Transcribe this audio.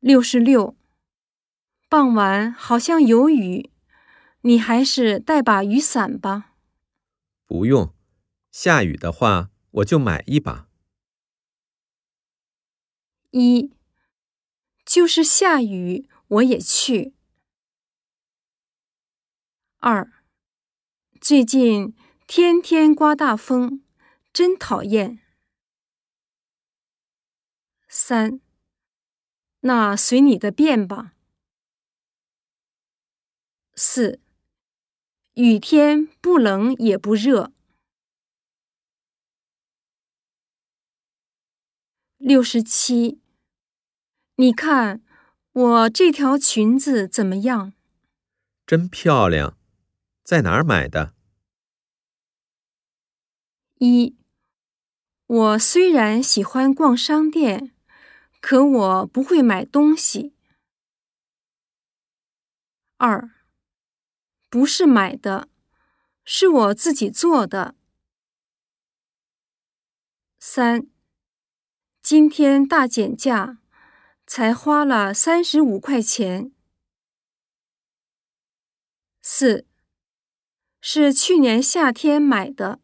六十六。傍晚好像有雨，你还是带把雨伞吧。不用，下雨的话我就买一把。一，就是下雨我也去。二，最近天天刮大风，真讨厌。三，那随你的便吧。四，雨天不冷也不热。六十七，你看我这条裙子怎么样？真漂亮，在哪儿买的？一，我虽然喜欢逛商店，可我不会买东西。二。不是买的，是我自己做的。三，今天大减价，才花了三十五块钱。四，是去年夏天买的。